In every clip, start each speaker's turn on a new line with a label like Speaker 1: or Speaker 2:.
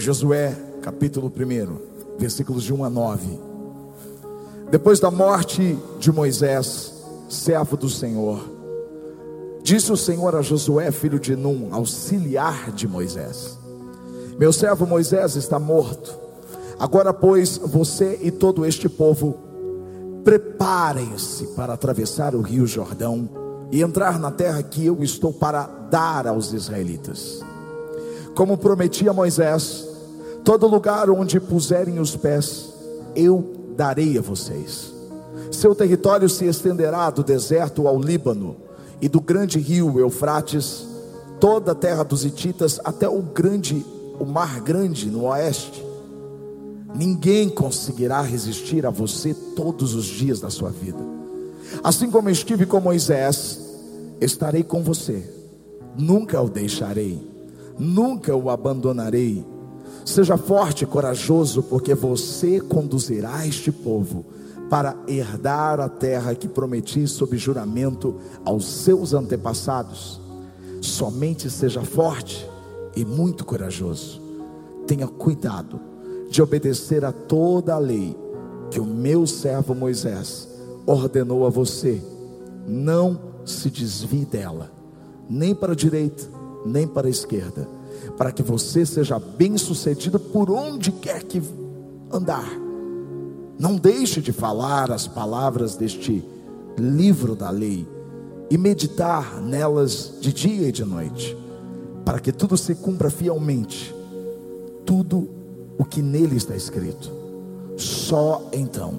Speaker 1: Josué, capítulo 1, versículos de 1 a 9. Depois da morte de Moisés, servo do Senhor, disse o Senhor a Josué, filho de Num, auxiliar de Moisés: Meu servo Moisés está morto. Agora, pois, você e todo este povo, preparem-se para atravessar o rio Jordão e entrar na terra que eu estou para dar aos israelitas. Como prometi a Moisés, todo lugar onde puserem os pés, eu darei a vocês. Seu território se estenderá do deserto ao Líbano e do grande rio Eufrates, toda a terra dos Hititas até o grande, o mar grande no oeste. Ninguém conseguirá resistir a você todos os dias da sua vida. Assim como estive com Moisés, estarei com você. Nunca o deixarei, nunca o abandonarei. Seja forte e corajoso, porque você conduzirá este povo para herdar a terra que prometi sob juramento aos seus antepassados. Somente seja forte e muito corajoso. Tenha cuidado de obedecer a toda a lei que o meu servo Moisés ordenou a você. Não se desvie dela, nem para a direita, nem para a esquerda, para que você seja bem-sucedido por onde quer que andar não deixe de falar as palavras deste livro da lei e meditar nelas de dia e de noite, para que tudo se cumpra fielmente, tudo o que nele está escrito. Só então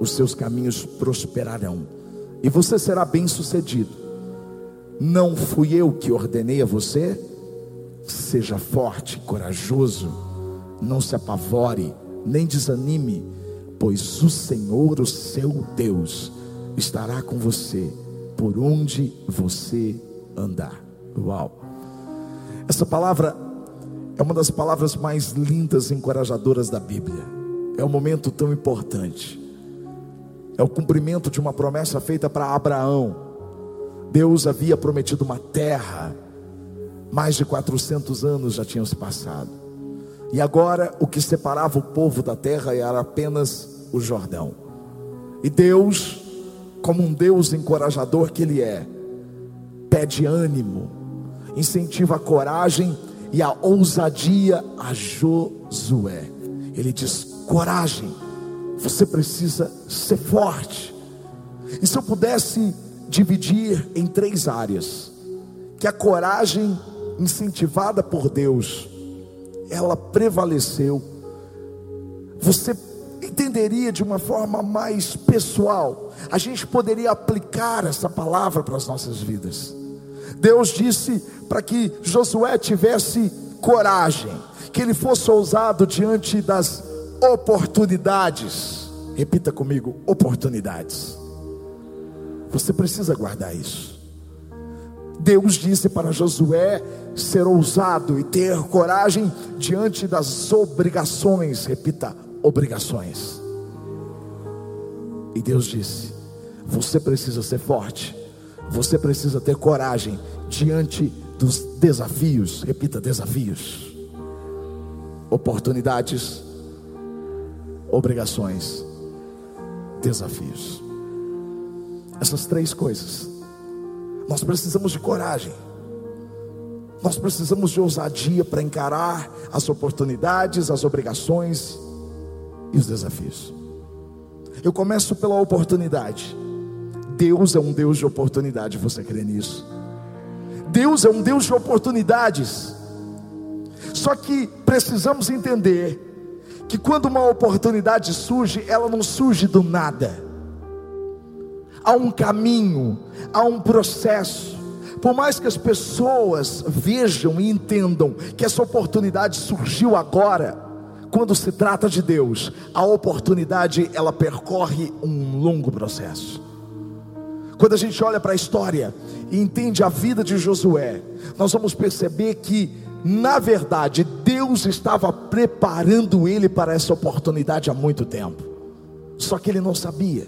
Speaker 1: os seus caminhos prosperarão e você será bem-sucedido. Não fui eu que ordenei a você? Seja forte, corajoso, não se apavore, nem desanime pois o Senhor, o seu Deus, estará com você por onde você andar. Uau! Essa palavra é uma das palavras mais lindas e encorajadoras da Bíblia. É um momento tão importante. É o cumprimento de uma promessa feita para Abraão. Deus havia prometido uma terra. Mais de 400 anos já tinham se passado. E agora o que separava o povo da terra era apenas o Jordão. E Deus, como um Deus encorajador que Ele é, pede ânimo, incentiva a coragem e a ousadia a Josué. Ele diz: coragem, você precisa ser forte. E se eu pudesse dividir em três áreas, que a coragem incentivada por Deus ela prevaleceu. Você entenderia de uma forma mais pessoal. A gente poderia aplicar essa palavra para as nossas vidas. Deus disse para que Josué tivesse coragem, que ele fosse ousado diante das oportunidades. Repita comigo: oportunidades. Você precisa guardar isso. Deus disse para Josué ser ousado e ter coragem diante das obrigações, repita, obrigações. E Deus disse: você precisa ser forte, você precisa ter coragem diante dos desafios, repita, desafios, oportunidades, obrigações, desafios. Essas três coisas nós precisamos de coragem. Nós precisamos de ousadia para encarar as oportunidades, as obrigações e os desafios. Eu começo pela oportunidade. Deus é um Deus de oportunidade, você crê nisso? Deus é um Deus de oportunidades. Só que precisamos entender que quando uma oportunidade surge, ela não surge do nada há um caminho, há um processo. Por mais que as pessoas vejam e entendam que essa oportunidade surgiu agora, quando se trata de Deus, a oportunidade ela percorre um longo processo. Quando a gente olha para a história e entende a vida de Josué, nós vamos perceber que, na verdade, Deus estava preparando ele para essa oportunidade há muito tempo, só que ele não sabia.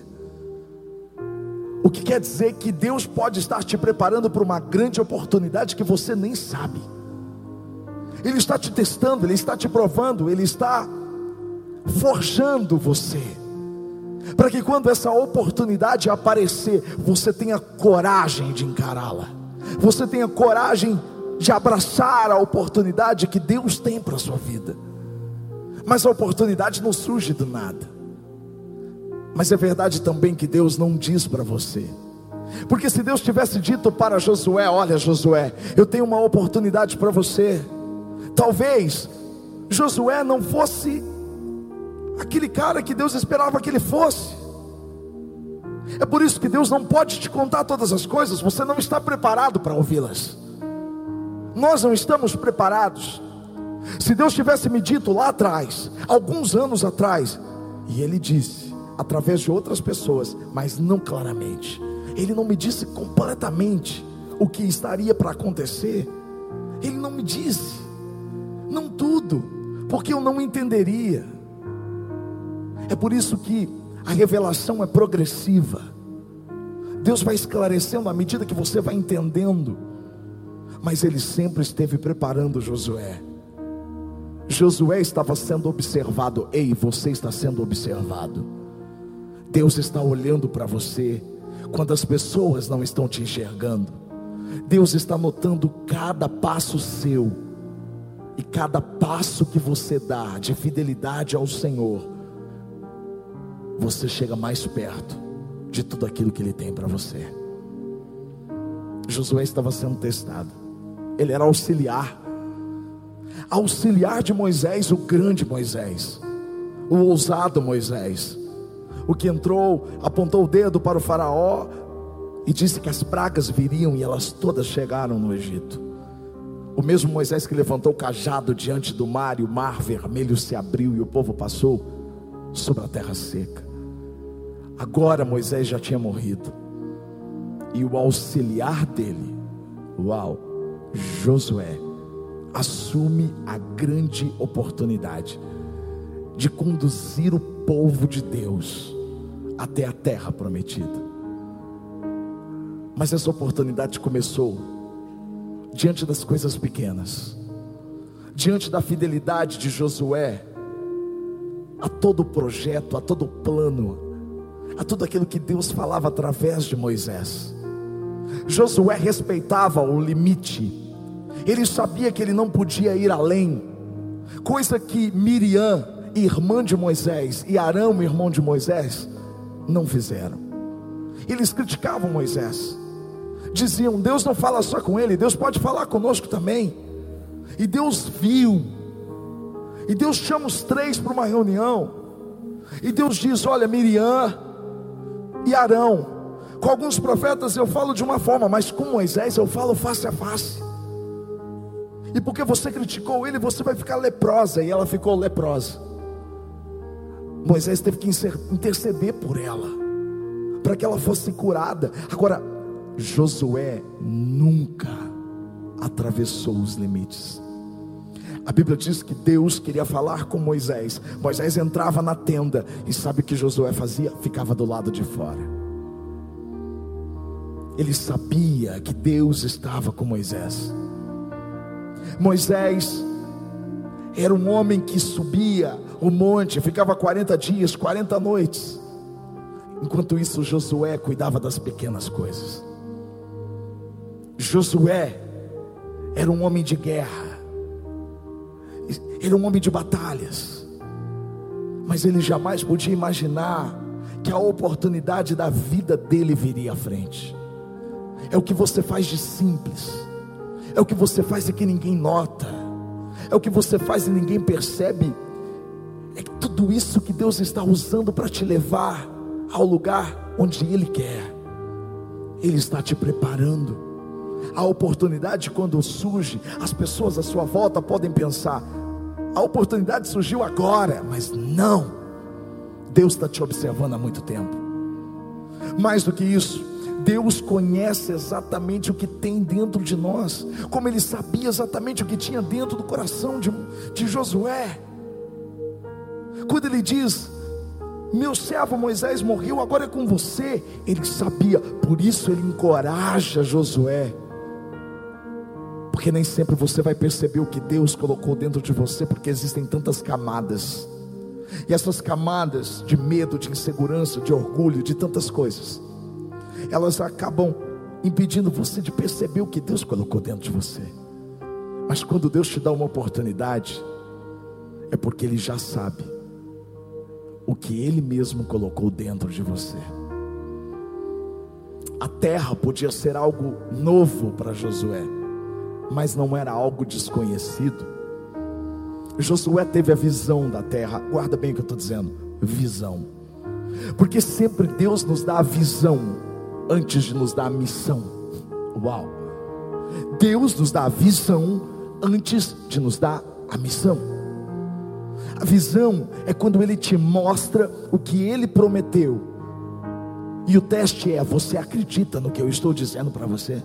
Speaker 1: O que quer dizer que Deus pode estar te preparando para uma grande oportunidade que você nem sabe. Ele está te testando, Ele está te provando, Ele está forjando você. Para que quando essa oportunidade aparecer, você tenha coragem de encará-la. Você tenha coragem de abraçar a oportunidade que Deus tem para a sua vida. Mas a oportunidade não surge do nada. Mas é verdade também que Deus não diz para você. Porque se Deus tivesse dito para Josué: Olha, Josué, eu tenho uma oportunidade para você. Talvez Josué não fosse aquele cara que Deus esperava que ele fosse. É por isso que Deus não pode te contar todas as coisas, você não está preparado para ouvi-las. Nós não estamos preparados. Se Deus tivesse me dito lá atrás, alguns anos atrás, e Ele disse, através de outras pessoas, mas não claramente, Ele não me disse completamente o que estaria para acontecer, Ele não me disse, não tudo, porque eu não entenderia. É por isso que a revelação é progressiva. Deus vai esclarecendo à medida que você vai entendendo. Mas ele sempre esteve preparando Josué. Josué estava sendo observado. Ei, você está sendo observado. Deus está olhando para você quando as pessoas não estão te enxergando. Deus está notando cada passo seu e cada passo que você dá de fidelidade ao Senhor você chega mais perto de tudo aquilo que Ele tem para você. Josué estava sendo testado, ele era auxiliar, auxiliar de Moisés, o grande Moisés, o ousado Moisés, o que entrou, apontou o dedo para o Faraó e disse que as pragas viriam e elas todas chegaram no Egito. O mesmo Moisés que levantou o cajado diante do mar e o mar vermelho se abriu e o povo passou sobre a terra seca. Agora Moisés já tinha morrido. E o auxiliar dele, uau, Josué, assume a grande oportunidade de conduzir o povo de Deus até a terra prometida. Mas essa oportunidade começou diante das coisas pequenas, diante da fidelidade de Josué a todo projeto, a todo plano, a tudo aquilo que Deus falava através de Moisés. Josué respeitava o limite, ele sabia que ele não podia ir além, coisa que Miriam, irmã de Moisés, e Arão, irmão de Moisés, não fizeram. Eles criticavam Moisés, diziam: Deus não fala só com ele, Deus pode falar conosco também. E Deus viu, e Deus chama os três para uma reunião, e Deus diz: Olha, Miriam, e Arão. Com alguns profetas eu falo de uma forma, mas com Moisés eu falo face a face. E porque você criticou ele, você vai ficar leprosa. E ela ficou leprosa. Moisés teve que interceder por ela, para que ela fosse curada. Agora, Josué nunca atravessou os limites. A Bíblia diz que Deus queria falar com Moisés. Moisés entrava na tenda e sabe o que Josué fazia? Ficava do lado de fora. Ele sabia que Deus estava com Moisés. Moisés era um homem que subia o monte, ficava 40 dias, 40 noites. Enquanto isso, Josué cuidava das pequenas coisas. Josué era um homem de guerra. Era um homem de batalhas, mas ele jamais podia imaginar que a oportunidade da vida dele viria à frente. É o que você faz de simples, é o que você faz e que ninguém nota, é o que você faz e ninguém percebe. Tudo isso que Deus está usando para te levar ao lugar onde Ele quer. Ele está te preparando. A oportunidade, quando surge, as pessoas à sua volta podem pensar: a oportunidade surgiu agora, mas não. Deus está te observando há muito tempo. Mais do que isso, Deus conhece exatamente o que tem dentro de nós, como Ele sabia exatamente o que tinha dentro do coração de, de Josué. Quando Ele diz: Meu servo Moisés morreu, agora é com você. Ele sabia, por isso Ele encoraja Josué Porque nem sempre você vai perceber o que Deus colocou dentro de você, porque existem tantas camadas. E essas camadas de medo, de insegurança, de orgulho, de tantas coisas, elas acabam impedindo você de perceber o que Deus colocou dentro de você. Mas quando Deus te dá uma oportunidade, é porque Ele já sabe o que Ele mesmo colocou dentro de você. A terra podia ser algo novo para Josué, mas não era algo desconhecido. Josué teve a visão da terra, guarda bem o que eu estou dizendo: visão, porque sempre Deus nos dá a visão antes de nos dar a missão. Uau! Deus nos dá a visão antes de nos dar a missão. A visão é quando Ele te mostra o que Ele prometeu e o teste é: você acredita no que eu estou dizendo para você?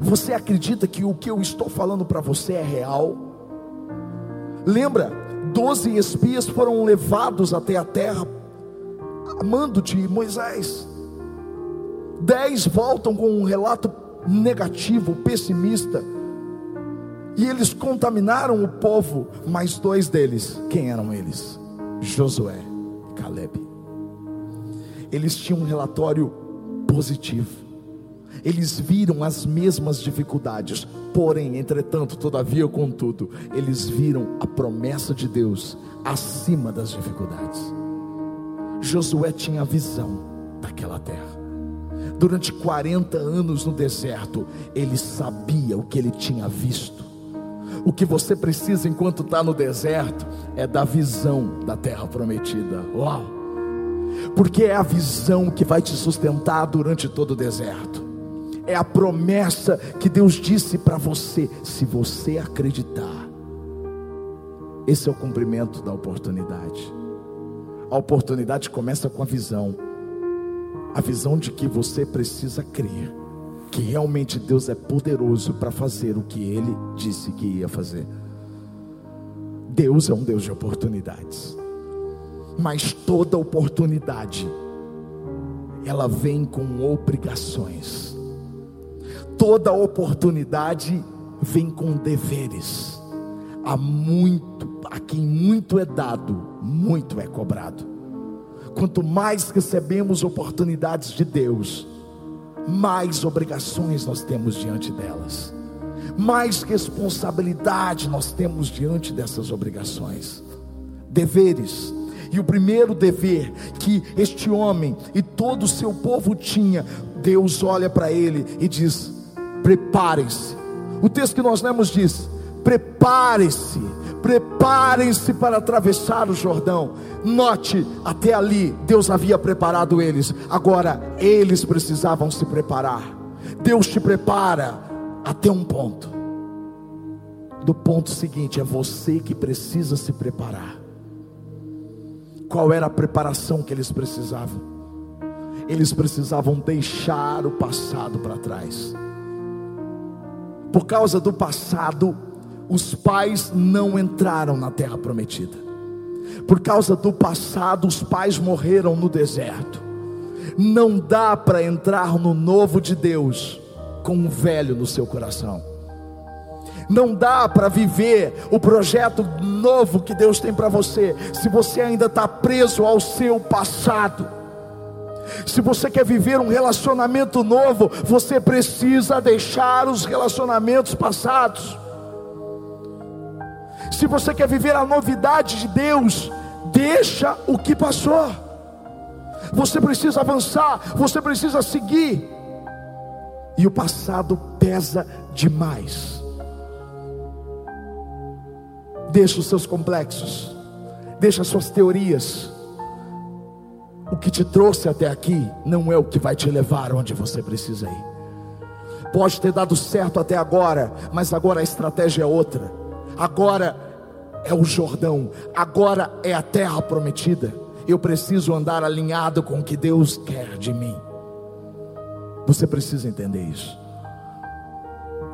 Speaker 1: Você acredita que o que eu estou falando para você é real? Lembra, doze espias foram levados até a terra a mando de Moisés. Dez voltam com um relato negativo, pessimista. E eles contaminaram o povo, mas dois deles, quem eram eles? Josué e Caleb eles tinham um relatório positivo. Eles viram as mesmas dificuldades, porém, entretanto, todavia, contudo, eles viram a promessa de Deus acima das dificuldades. Josué tinha a visão daquela terra. Durante 40 anos no deserto, ele sabia o que ele tinha visto. O que você precisa enquanto está no deserto é da visão da terra prometida. Uau! porque é a visão que vai te sustentar durante todo o deserto. É a promessa que Deus disse para você, se você acreditar. Esse é o cumprimento da oportunidade. A oportunidade começa com a visão. A visão de que você precisa crer que realmente Deus é poderoso para fazer o que ele disse que ia fazer. Deus é um Deus de oportunidades mas toda oportunidade ela vem com obrigações. Toda oportunidade vem com deveres. Há muito, a quem muito é dado, muito é cobrado. Quanto mais recebemos oportunidades de Deus, mais obrigações nós temos diante delas, mais responsabilidade nós temos diante dessas obrigações. Deveres, e o primeiro dever que este homem e todo o seu povo tinha, Deus olha para ele e diz: preparem-se. O texto que nós lemos diz: preparem-se, preparem-se para atravessar o Jordão. Note, até ali Deus havia preparado eles, agora eles precisavam se preparar. Deus te prepara até um ponto. Do ponto seguinte, é você que precisa se preparar. Qual era a preparação que eles precisavam? Eles precisavam deixar o passado para trás. Por causa do passado, os pais não entraram na terra prometida. Por causa do passado, os pais morreram no deserto. Não dá para entrar no novo de Deus com um velho no seu coração. Não dá para viver o projeto novo que Deus tem para você, se você ainda está preso ao seu passado. Se você quer viver um relacionamento novo, você precisa deixar os relacionamentos passados. Se você quer viver a novidade de Deus, deixa o que passou. Você precisa avançar, você precisa seguir. E o passado pesa demais. Deixa os seus complexos, deixa as suas teorias. O que te trouxe até aqui não é o que vai te levar onde você precisa ir. Pode ter dado certo até agora, mas agora a estratégia é outra. Agora é o Jordão, agora é a terra prometida. Eu preciso andar alinhado com o que Deus quer de mim. Você precisa entender isso.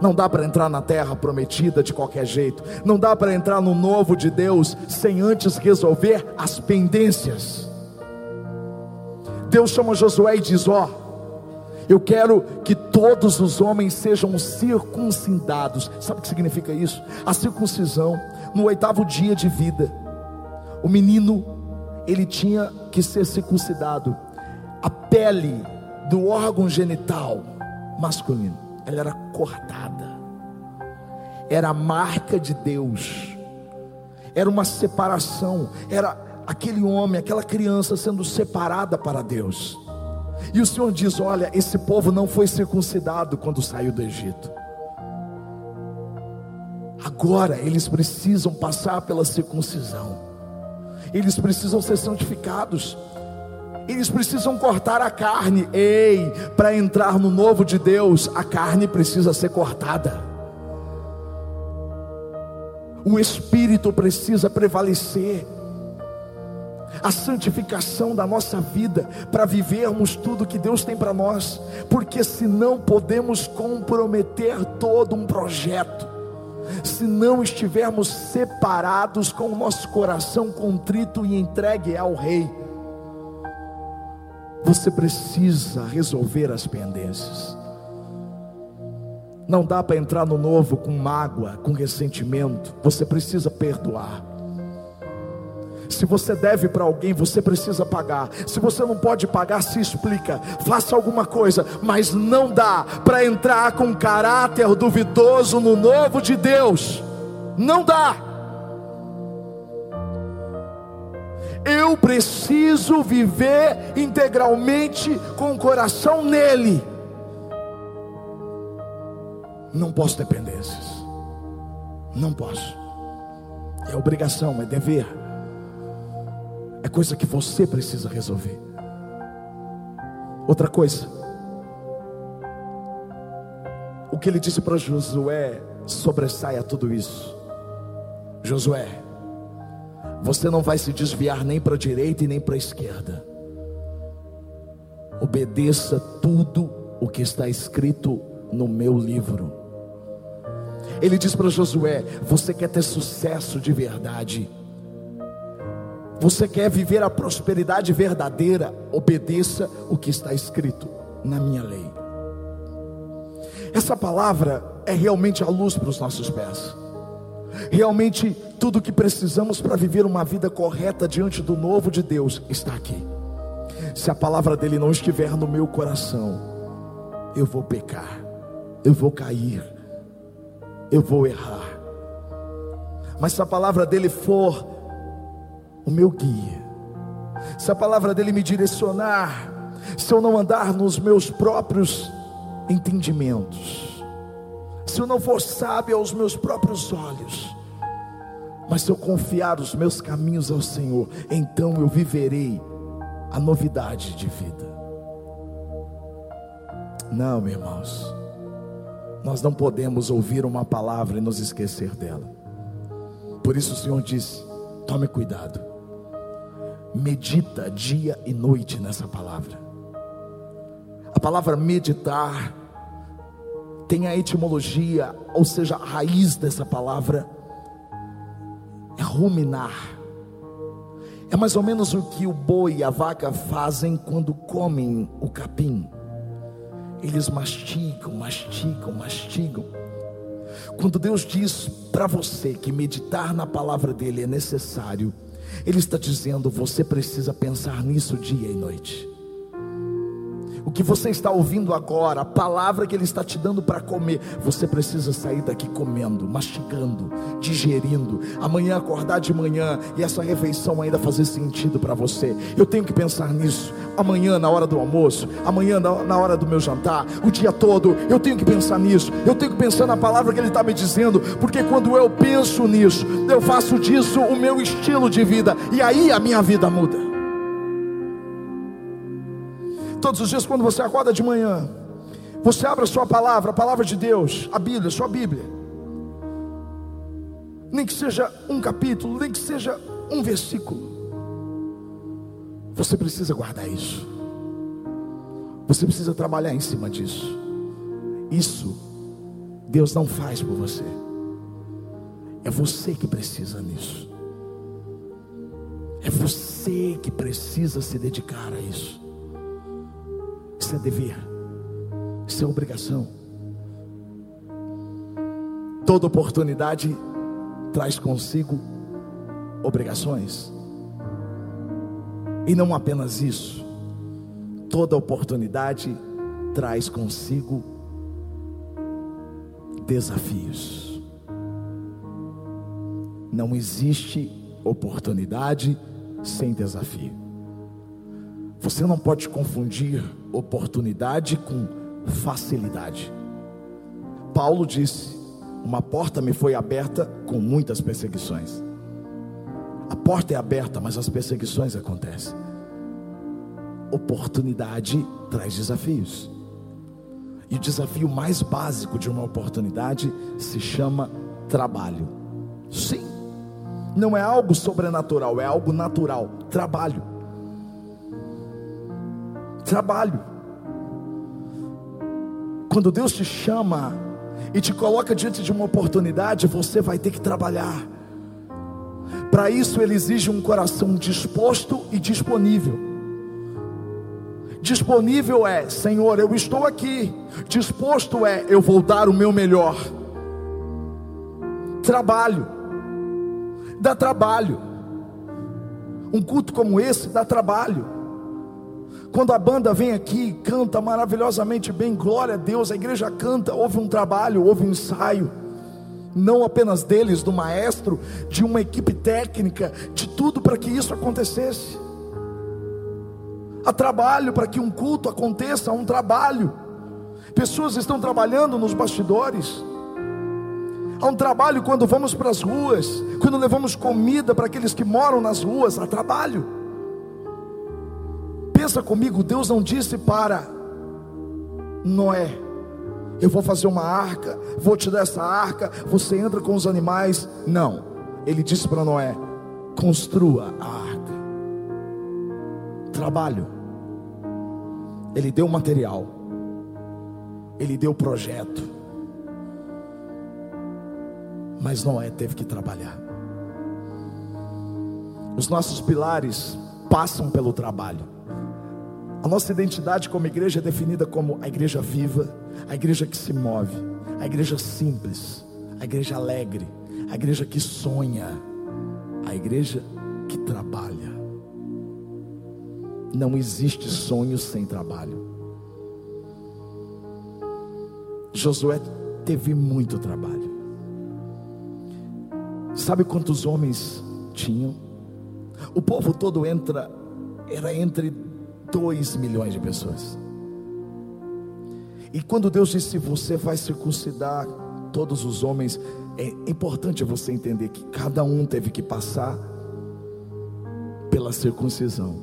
Speaker 1: Não dá para entrar na terra prometida de qualquer jeito. Não dá para entrar no novo de Deus sem antes resolver as pendências. Deus chama Josué e diz: Ó, Eu quero que todos os homens sejam circuncidados. Sabe o que significa isso? A circuncisão, no oitavo dia de vida, o menino, ele tinha que ser circuncidado. A pele do órgão genital masculino, ela era cortada. Era a marca de Deus. Era uma separação, era aquele homem, aquela criança sendo separada para Deus. E o Senhor diz: Olha, esse povo não foi circuncidado quando saiu do Egito. Agora eles precisam passar pela circuncisão, eles precisam ser santificados, eles precisam cortar a carne. Ei, para entrar no novo de Deus, a carne precisa ser cortada, o espírito precisa prevalecer a santificação da nossa vida para vivermos tudo que Deus tem para nós, porque senão podemos comprometer todo um projeto. Se não estivermos separados com o nosso coração contrito e entregue ao Rei, você precisa resolver as pendências. Não dá para entrar no novo com mágoa, com ressentimento. Você precisa perdoar. Se você deve para alguém, você precisa pagar. Se você não pode pagar, se explica. Faça alguma coisa, mas não dá para entrar com caráter duvidoso no novo de Deus. Não dá. Eu preciso viver integralmente com o coração nele. Não posso dependências. Não posso. É obrigação, é dever é coisa que você precisa resolver. Outra coisa, o que ele disse para Josué sobressaia tudo isso. Josué, você não vai se desviar nem para a direita e nem para a esquerda. Obedeça tudo o que está escrito no meu livro. Ele diz para Josué: Você quer ter sucesso de verdade? Você quer viver a prosperidade verdadeira? Obedeça o que está escrito na minha lei. Essa palavra é realmente a luz para os nossos pés. Realmente tudo o que precisamos para viver uma vida correta diante do novo de Deus está aqui. Se a palavra dele não estiver no meu coração, eu vou pecar, eu vou cair, eu vou errar. Mas se a palavra dele for o meu guia, se a palavra dele me direcionar, se eu não andar nos meus próprios entendimentos, se eu não for sábio aos meus próprios olhos, mas se eu confiar os meus caminhos ao Senhor, então eu viverei a novidade de vida. Não, meus irmãos, nós não podemos ouvir uma palavra e nos esquecer dela. Por isso o Senhor disse: tome cuidado medita dia e noite nessa palavra. A palavra meditar tem a etimologia, ou seja, a raiz dessa palavra é ruminar. É mais ou menos o que o boi e a vaca fazem quando comem o capim. Eles mastigam, mastigam, mastigam. Quando Deus diz para você que meditar na palavra dele é necessário, ele está dizendo: você precisa pensar nisso dia e noite. O que você está ouvindo agora, a palavra que Ele está te dando para comer, você precisa sair daqui comendo, mastigando, digerindo. Amanhã acordar de manhã e essa refeição ainda fazer sentido para você. Eu tenho que pensar nisso. Amanhã na hora do almoço, amanhã na hora do meu jantar, o dia todo, eu tenho que pensar nisso. Eu tenho que pensar na palavra que Ele está me dizendo, porque quando eu penso nisso, eu faço disso o meu estilo de vida e aí a minha vida muda. Todos os dias, quando você acorda de manhã, você abre a sua palavra, a palavra de Deus, a Bíblia, a sua Bíblia. Nem que seja um capítulo, nem que seja um versículo. Você precisa guardar isso. Você precisa trabalhar em cima disso. Isso Deus não faz por você. É você que precisa nisso. É você que precisa se dedicar a isso. Isso é dever. Isso é obrigação. Toda oportunidade traz consigo obrigações. E não apenas isso, toda oportunidade traz consigo desafios. Não existe oportunidade sem desafio. Você não pode confundir oportunidade com facilidade. Paulo disse: Uma porta me foi aberta com muitas perseguições. A porta é aberta, mas as perseguições acontecem. Oportunidade traz desafios. E o desafio mais básico de uma oportunidade se chama trabalho. Sim, não é algo sobrenatural, é algo natural. Trabalho. Trabalho. Quando Deus te chama e te coloca diante de uma oportunidade, você vai ter que trabalhar. Para isso, Ele exige um coração disposto e disponível. Disponível é, Senhor, eu estou aqui. Disposto é, eu vou dar o meu melhor. Trabalho, dá trabalho. Um culto como esse dá trabalho. Quando a banda vem aqui, canta maravilhosamente bem, glória a Deus, a igreja canta, houve um trabalho, houve um ensaio não apenas deles, do maestro, de uma equipe técnica, de tudo para que isso acontecesse. Há trabalho para que um culto aconteça, há um trabalho. Pessoas estão trabalhando nos bastidores. Há um trabalho quando vamos para as ruas, quando levamos comida para aqueles que moram nas ruas, há trabalho. Pensa comigo, Deus não disse para Noé, eu vou fazer uma arca, vou te dar essa arca, você entra com os animais. Não, ele disse para Noé: construa a arca, trabalho. Ele deu material, ele deu projeto, mas Noé teve que trabalhar. Os nossos pilares passam pelo trabalho. A nossa identidade como igreja é definida como a igreja viva, a igreja que se move, a igreja simples, a igreja alegre, a igreja que sonha, a igreja que trabalha. Não existe sonho sem trabalho. Josué teve muito trabalho. Sabe quantos homens tinham? O povo todo entra, era entre 2 milhões de pessoas. E quando Deus disse: Você vai circuncidar todos os homens, é importante você entender que cada um teve que passar pela circuncisão.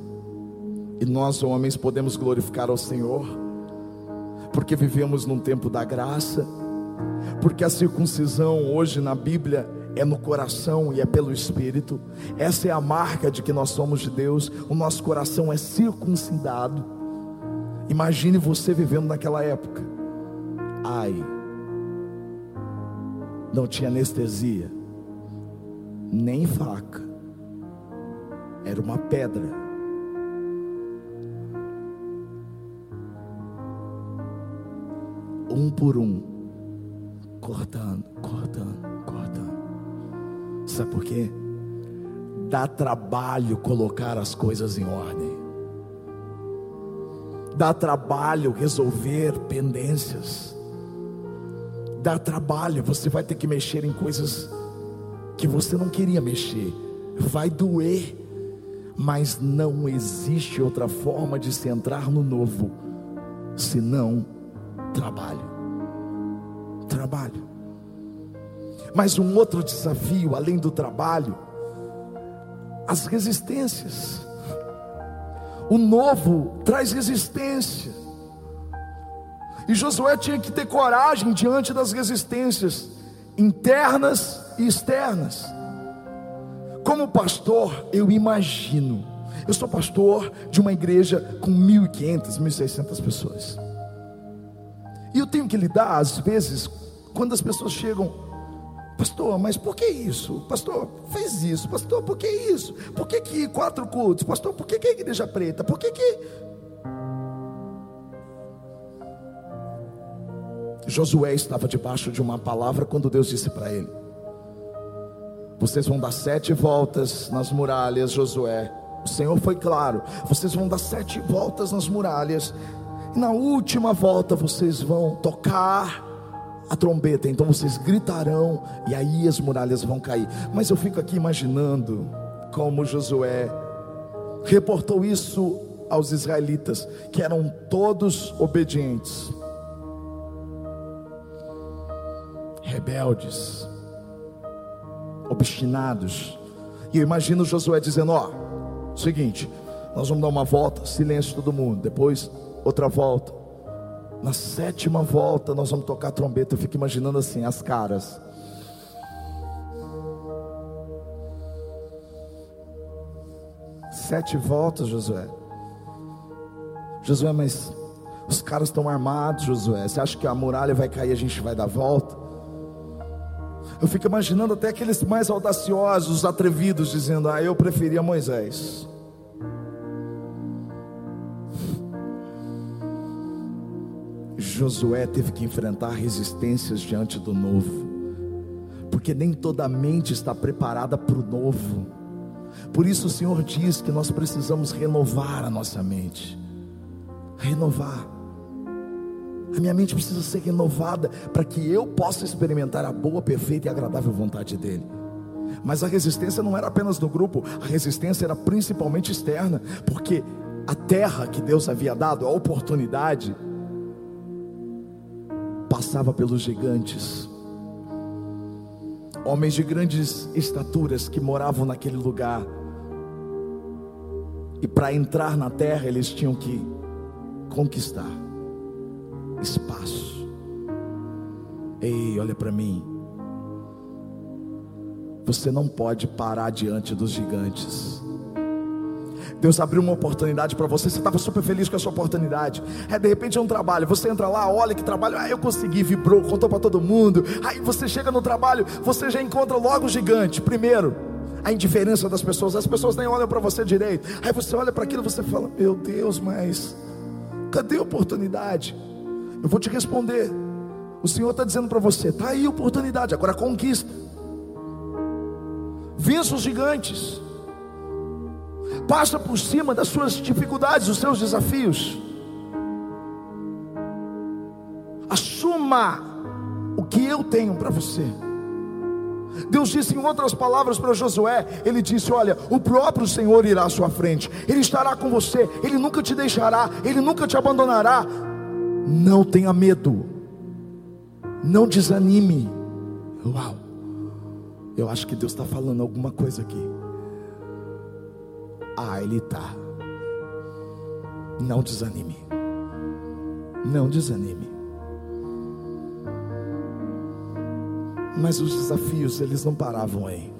Speaker 1: E nós, homens, podemos glorificar ao Senhor, porque vivemos num tempo da graça, porque a circuncisão hoje na Bíblia é no coração e é pelo Espírito. Essa é a marca de que nós somos de Deus. O nosso coração é circuncidado. Imagine você vivendo naquela época. Ai, não tinha anestesia, nem faca, era uma pedra. Um por um, cortando, cortando, cortando. Sabe por quê? Dá trabalho colocar as coisas em ordem. Dá trabalho resolver pendências. Dá trabalho, você vai ter que mexer em coisas que você não queria mexer. Vai doer, mas não existe outra forma de se entrar no novo senão trabalho. Trabalho. Mas um outro desafio, além do trabalho, as resistências. O novo traz resistência. E Josué tinha que ter coragem diante das resistências internas e externas. Como pastor, eu imagino. Eu sou pastor de uma igreja com 1.500, 1.600 pessoas. E eu tenho que lidar, às vezes, quando as pessoas chegam Pastor, mas por que isso? Pastor, fez isso. Pastor, por que isso? Por que, que quatro cultos? Pastor, por que, que a igreja preta? Por que que. Josué estava debaixo de uma palavra quando Deus disse para ele: Vocês vão dar sete voltas nas muralhas, Josué. O Senhor foi claro: Vocês vão dar sete voltas nas muralhas. E na última volta vocês vão tocar a trombeta, então vocês gritarão e aí as muralhas vão cair. Mas eu fico aqui imaginando como Josué reportou isso aos israelitas, que eram todos obedientes, rebeldes, obstinados. E eu imagino Josué dizendo: Ó, seguinte, nós vamos dar uma volta, silêncio todo mundo, depois outra volta. Na sétima volta nós vamos tocar trombeta. Eu fico imaginando assim as caras. Sete voltas, Josué. Josué, mas os caras estão armados, Josué. Você acha que a muralha vai cair e a gente vai dar volta? Eu fico imaginando até aqueles mais audaciosos, os atrevidos, dizendo: Ah, eu preferia Moisés. Josué teve que enfrentar resistências diante do novo, porque nem toda mente está preparada para o novo. Por isso o Senhor diz que nós precisamos renovar a nossa mente renovar. A minha mente precisa ser renovada para que eu possa experimentar a boa, perfeita e agradável vontade dEle. Mas a resistência não era apenas do grupo, a resistência era principalmente externa, porque a terra que Deus havia dado, a oportunidade, passava pelos gigantes, homens de grandes estaturas que moravam naquele lugar, e para entrar na terra eles tinham que conquistar espaço. Ei, olha para mim. Você não pode parar diante dos gigantes. Deus abriu uma oportunidade para você, você estava super feliz com essa oportunidade. É, de repente é um trabalho, você entra lá, olha que trabalho, ah, eu consegui, vibrou, contou para todo mundo. Aí você chega no trabalho, você já encontra logo o gigante. Primeiro, a indiferença das pessoas, as pessoas nem olham para você direito. Aí você olha para aquilo você fala: Meu Deus, mas Cadê a oportunidade? Eu vou te responder. O Senhor está dizendo para você: está aí a oportunidade, agora conquista. Vença os gigantes. Passa por cima das suas dificuldades, dos seus desafios. Assuma o que eu tenho para você. Deus disse em outras palavras para Josué: Ele disse: Olha, o próprio Senhor irá à sua frente, Ele estará com você, Ele nunca te deixará, Ele nunca te abandonará. Não tenha medo, não desanime. Uau, eu acho que Deus está falando alguma coisa aqui. Ah, Ele está. Não desanime, não desanime. Mas os desafios, eles não paravam aí.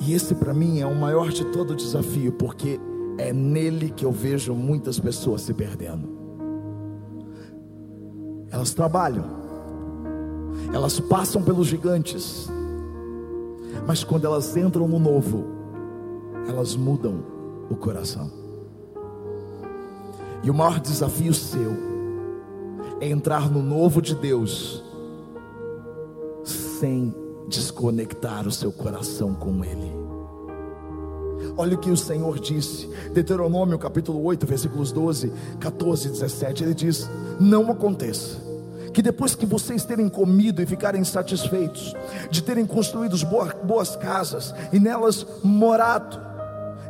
Speaker 1: E esse para mim é o maior de todo desafio, porque é nele que eu vejo muitas pessoas se perdendo. Elas trabalham, elas passam pelos gigantes, mas quando elas entram no novo, elas mudam o coração. E o maior desafio seu é entrar no novo de Deus sem desconectar o seu coração com Ele. Olha o que o Senhor disse, Deuteronômio capítulo 8, versículos 12, 14 e 17. Ele diz: Não aconteça que depois que vocês terem comido e ficarem satisfeitos, de terem construído boas casas e nelas morado,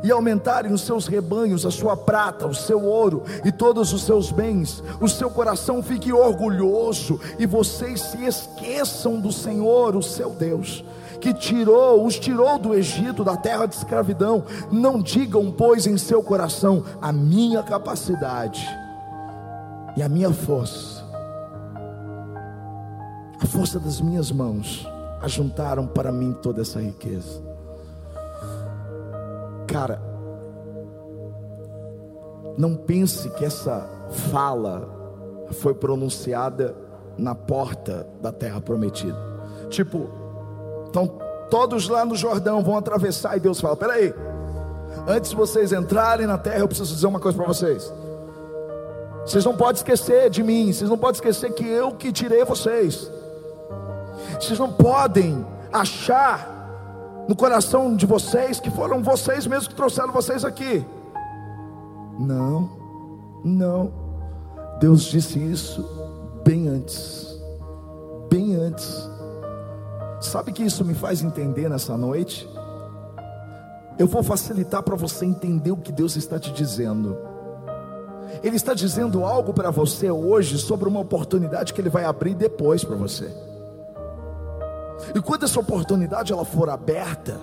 Speaker 1: e aumentarem os seus rebanhos, a sua prata, o seu ouro e todos os seus bens, o seu coração fique orgulhoso e vocês se esqueçam do Senhor, o seu Deus, que tirou, os tirou do Egito, da terra de escravidão. Não digam, pois, em seu coração: a minha capacidade e a minha força, a força das minhas mãos, ajuntaram para mim toda essa riqueza. Cara, não pense que essa fala foi pronunciada na porta da terra prometida. Tipo, então todos lá no Jordão vão atravessar e Deus fala: peraí, antes de vocês entrarem na terra, eu preciso dizer uma coisa para vocês. Vocês não podem esquecer de mim, vocês não podem esquecer que eu que tirei vocês. Vocês não podem achar no coração de vocês que foram vocês mesmos que trouxeram vocês aqui. Não, não. Deus disse isso bem antes. Bem antes. Sabe que isso me faz entender nessa noite? Eu vou facilitar para você entender o que Deus está te dizendo. Ele está dizendo algo para você hoje sobre uma oportunidade que ele vai abrir depois para você. E quando essa oportunidade ela for aberta,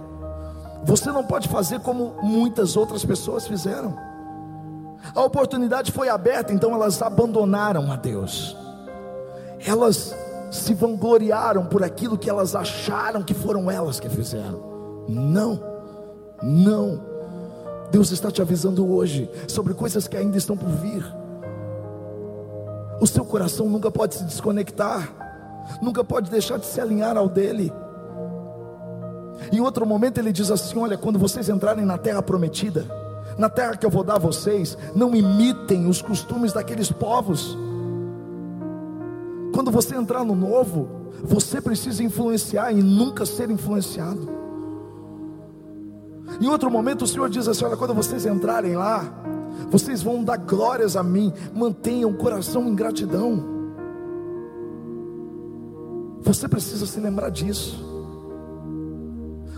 Speaker 1: você não pode fazer como muitas outras pessoas fizeram. A oportunidade foi aberta, então elas abandonaram a Deus. Elas se vangloriaram por aquilo que elas acharam que foram elas que fizeram. Não, não. Deus está te avisando hoje sobre coisas que ainda estão por vir. O seu coração nunca pode se desconectar nunca pode deixar de se alinhar ao dele. Em outro momento ele diz assim: Olha, quando vocês entrarem na terra prometida, na terra que eu vou dar a vocês, não imitem os costumes daqueles povos. Quando você entrar no novo, você precisa influenciar e nunca ser influenciado. Em outro momento o Senhor diz assim: Olha, quando vocês entrarem lá, vocês vão dar glórias a mim, mantenham o coração em gratidão. Você precisa se lembrar disso.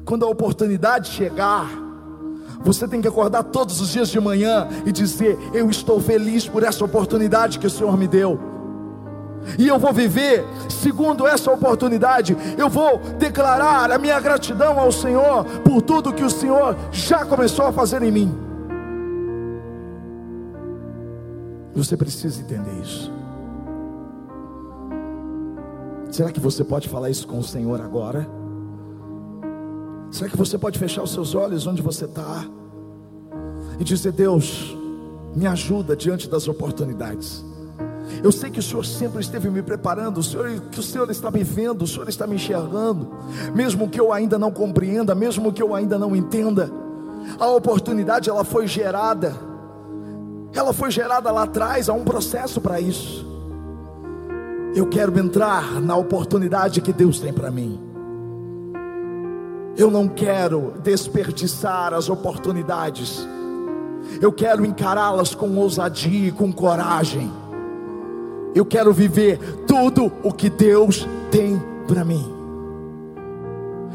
Speaker 1: Quando a oportunidade chegar, você tem que acordar todos os dias de manhã e dizer: Eu estou feliz por essa oportunidade que o Senhor me deu. E eu vou viver segundo essa oportunidade. Eu vou declarar a minha gratidão ao Senhor por tudo que o Senhor já começou a fazer em mim. Você precisa entender isso. Será que você pode falar isso com o Senhor agora? Será que você pode fechar os seus olhos onde você está e dizer: Deus, me ajuda diante das oportunidades. Eu sei que o Senhor sempre esteve me preparando, o Senhor, que o Senhor está me vendo, o Senhor está me enxergando, mesmo que eu ainda não compreenda, mesmo que eu ainda não entenda. A oportunidade ela foi gerada, ela foi gerada lá atrás, há um processo para isso. Eu quero entrar na oportunidade que Deus tem para mim. Eu não quero desperdiçar as oportunidades. Eu quero encará-las com ousadia e com coragem. Eu quero viver tudo o que Deus tem para mim.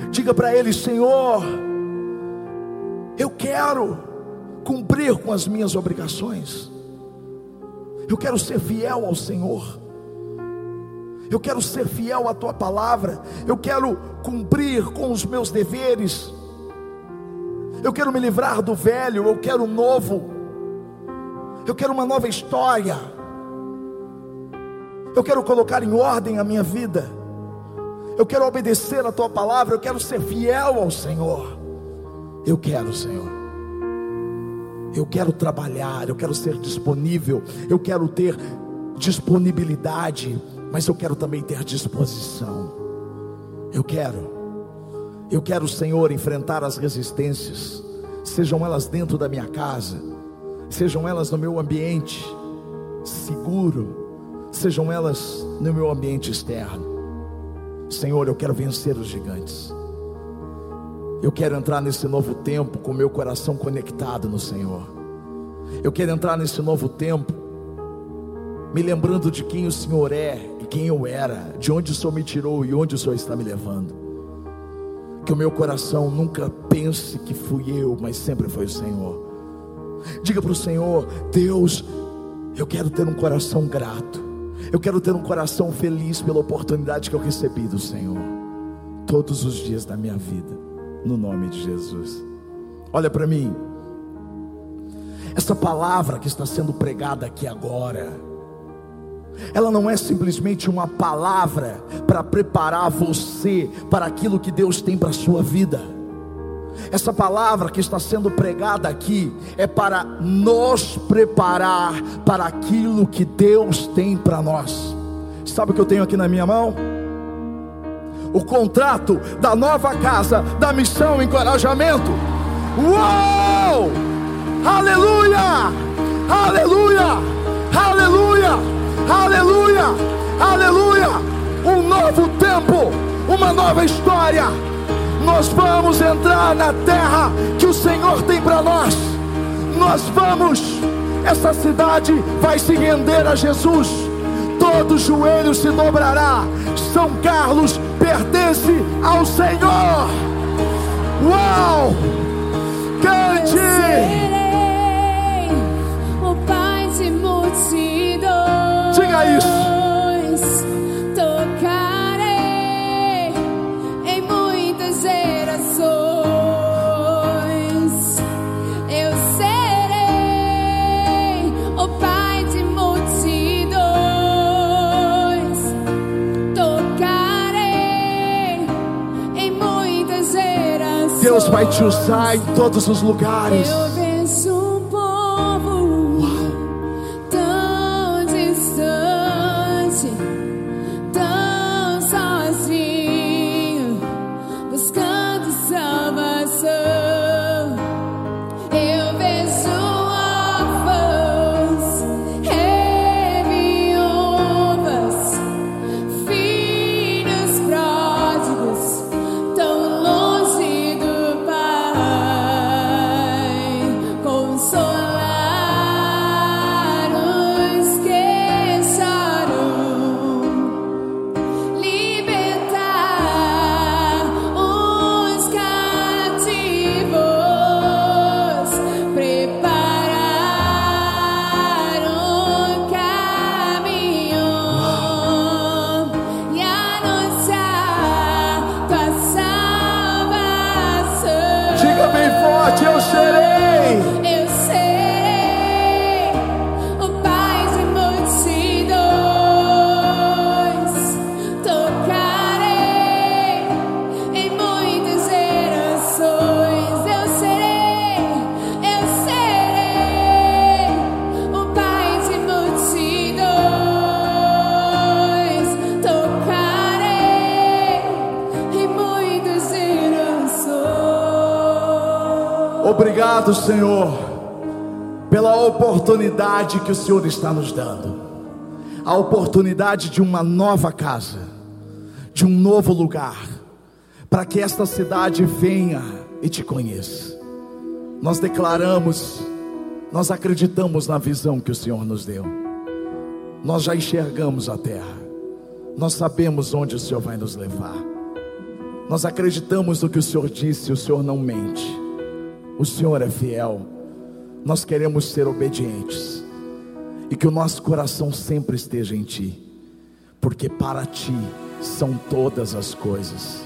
Speaker 1: Diga para Ele, Senhor, eu quero cumprir com as minhas obrigações. Eu quero ser fiel ao Senhor eu quero ser fiel à tua palavra, eu quero cumprir com os meus deveres, eu quero me livrar do velho, eu quero um novo, eu quero uma nova história, eu quero colocar em ordem a minha vida, eu quero obedecer a tua palavra, eu quero ser fiel ao Senhor, eu quero, Senhor. Eu quero trabalhar, eu quero ser disponível, eu quero ter disponibilidade mas eu quero também ter disposição. Eu quero, eu quero, Senhor, enfrentar as resistências, sejam elas dentro da minha casa, sejam elas no meu ambiente seguro, sejam elas no meu ambiente externo. Senhor, eu quero vencer os gigantes. Eu quero entrar nesse novo tempo com meu coração conectado no Senhor. Eu quero entrar nesse novo tempo me lembrando de quem o Senhor é quem eu era, de onde o Senhor me tirou e onde o Senhor está me levando. Que o meu coração nunca pense que fui eu, mas sempre foi o Senhor. Diga para o Senhor: Deus, eu quero ter um coração grato, eu quero ter um coração feliz pela oportunidade que eu recebi do Senhor, todos os dias da minha vida, no nome de Jesus. Olha para mim, essa palavra que está sendo pregada aqui agora, ela não é simplesmente uma palavra para preparar você para aquilo que Deus tem para a sua vida. Essa palavra que está sendo pregada aqui é para nos preparar para aquilo que Deus tem para nós. Sabe o que eu tenho aqui na minha mão? O contrato da nova casa da missão encorajamento. Uou! Aleluia! Aleluia! Aleluia, aleluia, aleluia. Um novo tempo, uma nova história. Nós vamos entrar na terra que o Senhor tem para nós. Nós vamos, essa cidade vai se render a Jesus. Todo joelho se dobrará. São Carlos pertence ao Senhor. Uau! Cante!
Speaker 2: o Pai de multidões. Tocarei em muitas gerações.
Speaker 1: Deus vai te usar em todos os lugares. Obrigado, Senhor, pela oportunidade que o Senhor está nos dando. A oportunidade de uma nova casa, de um novo lugar, para que esta cidade venha e te conheça. Nós declaramos, nós acreditamos na visão que o Senhor nos deu. Nós já enxergamos a terra. Nós sabemos onde o Senhor vai nos levar. Nós acreditamos no que o Senhor disse, o Senhor não mente. O Senhor é fiel. Nós queremos ser obedientes. E que o nosso coração sempre esteja em Ti. Porque para Ti são todas as coisas.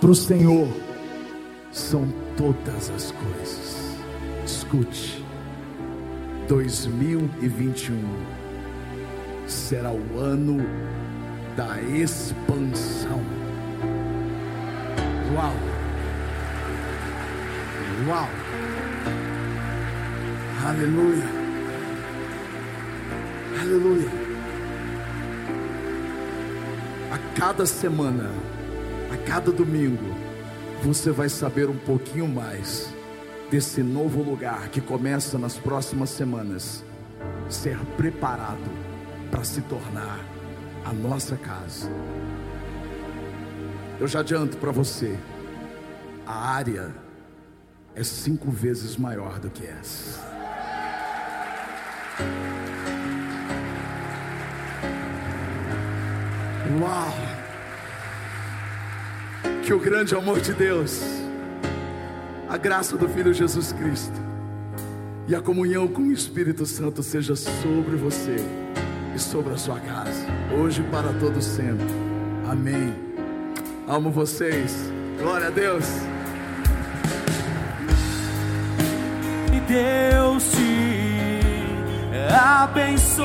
Speaker 1: Para o Senhor são todas as coisas. Escute. 2021 será o ano da expansão. Uau! Uau! Aleluia! Aleluia! A cada semana, a cada domingo, você vai saber um pouquinho mais desse novo lugar que começa nas próximas semanas ser preparado para se tornar a nossa casa. Eu já adianto para você, a área é cinco vezes maior do que essa. Uau! Que o grande amor de Deus, a graça do Filho Jesus Cristo e a comunhão com o Espírito Santo seja sobre você e sobre a sua casa, hoje para todo sempre. Amém. Amo vocês. Glória a Deus.
Speaker 3: Deus te abençoe,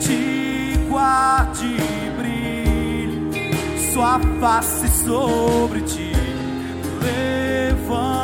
Speaker 3: te guarde e brilhe sua face sobre ti, levante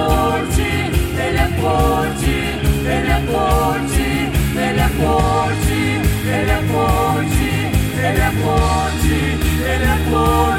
Speaker 3: forte, ele é forte, ele é forte, ele é forte, ele é forte, ele é forte, ele é forte.